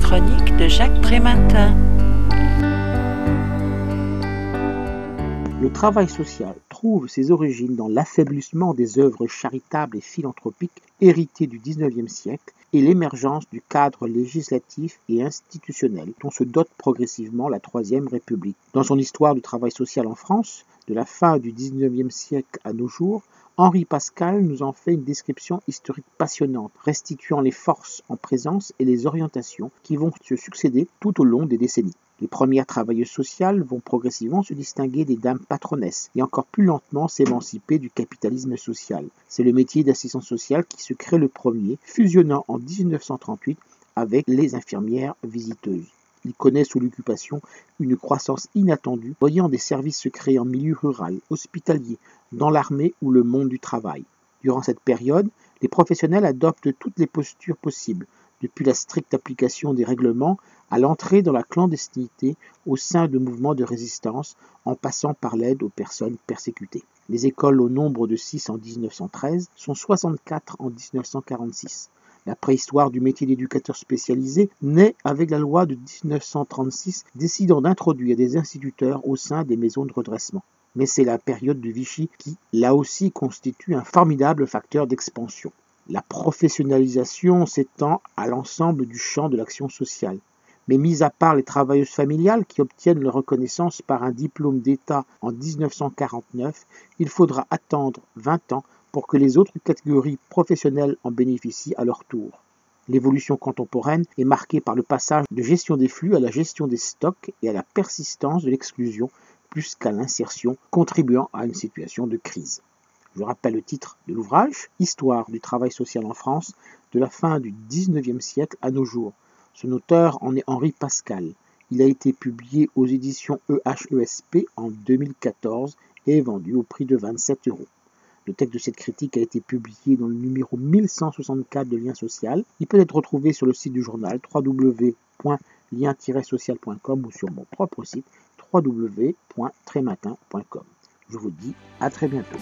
chronique de Jacques Prématin. Le travail social trouve ses origines dans l'affaiblissement des œuvres charitables et philanthropiques héritées du XIXe siècle et l'émergence du cadre législatif et institutionnel dont se dote progressivement la Troisième République. Dans son histoire du travail social en France, de la fin du XIXe siècle à nos jours, Henri Pascal nous en fait une description historique passionnante, restituant les forces en présence et les orientations qui vont se succéder tout au long des décennies. Les premières travailleuses sociales vont progressivement se distinguer des dames patronesses et encore plus lentement s'émanciper du capitalisme social. C'est le métier d'assistant social qui se crée le premier, fusionnant en 1938 avec les infirmières visiteuses. Il connaît sous l'occupation une croissance inattendue, voyant des services se en milieu rural, hospitalier, dans l'armée ou le monde du travail. Durant cette période, les professionnels adoptent toutes les postures possibles, depuis la stricte application des règlements à l'entrée dans la clandestinité au sein de mouvements de résistance en passant par l'aide aux personnes persécutées. Les écoles au nombre de 6 en 1913 sont 64 en 1946. La préhistoire du métier d'éducateur spécialisé naît avec la loi de 1936 décidant d'introduire des instituteurs au sein des maisons de redressement. Mais c'est la période de Vichy qui, là aussi, constitue un formidable facteur d'expansion. La professionnalisation s'étend à l'ensemble du champ de l'action sociale. Mais mis à part les travailleuses familiales qui obtiennent leur reconnaissance par un diplôme d'État en 1949, il faudra attendre 20 ans pour que les autres catégories professionnelles en bénéficient à leur tour. L'évolution contemporaine est marquée par le passage de gestion des flux à la gestion des stocks et à la persistance de l'exclusion plus qu'à l'insertion, contribuant à une situation de crise. Je rappelle le titre de l'ouvrage, Histoire du travail social en France, de la fin du XIXe siècle à nos jours. Son auteur en est Henri Pascal. Il a été publié aux éditions EHESP en 2014 et vendu au prix de 27 euros. Le texte de cette critique a été publié dans le numéro 1164 de Lien Social. Il peut être retrouvé sur le site du journal www.lien-social.com ou sur mon propre site www.trématin.com. Je vous dis à très bientôt.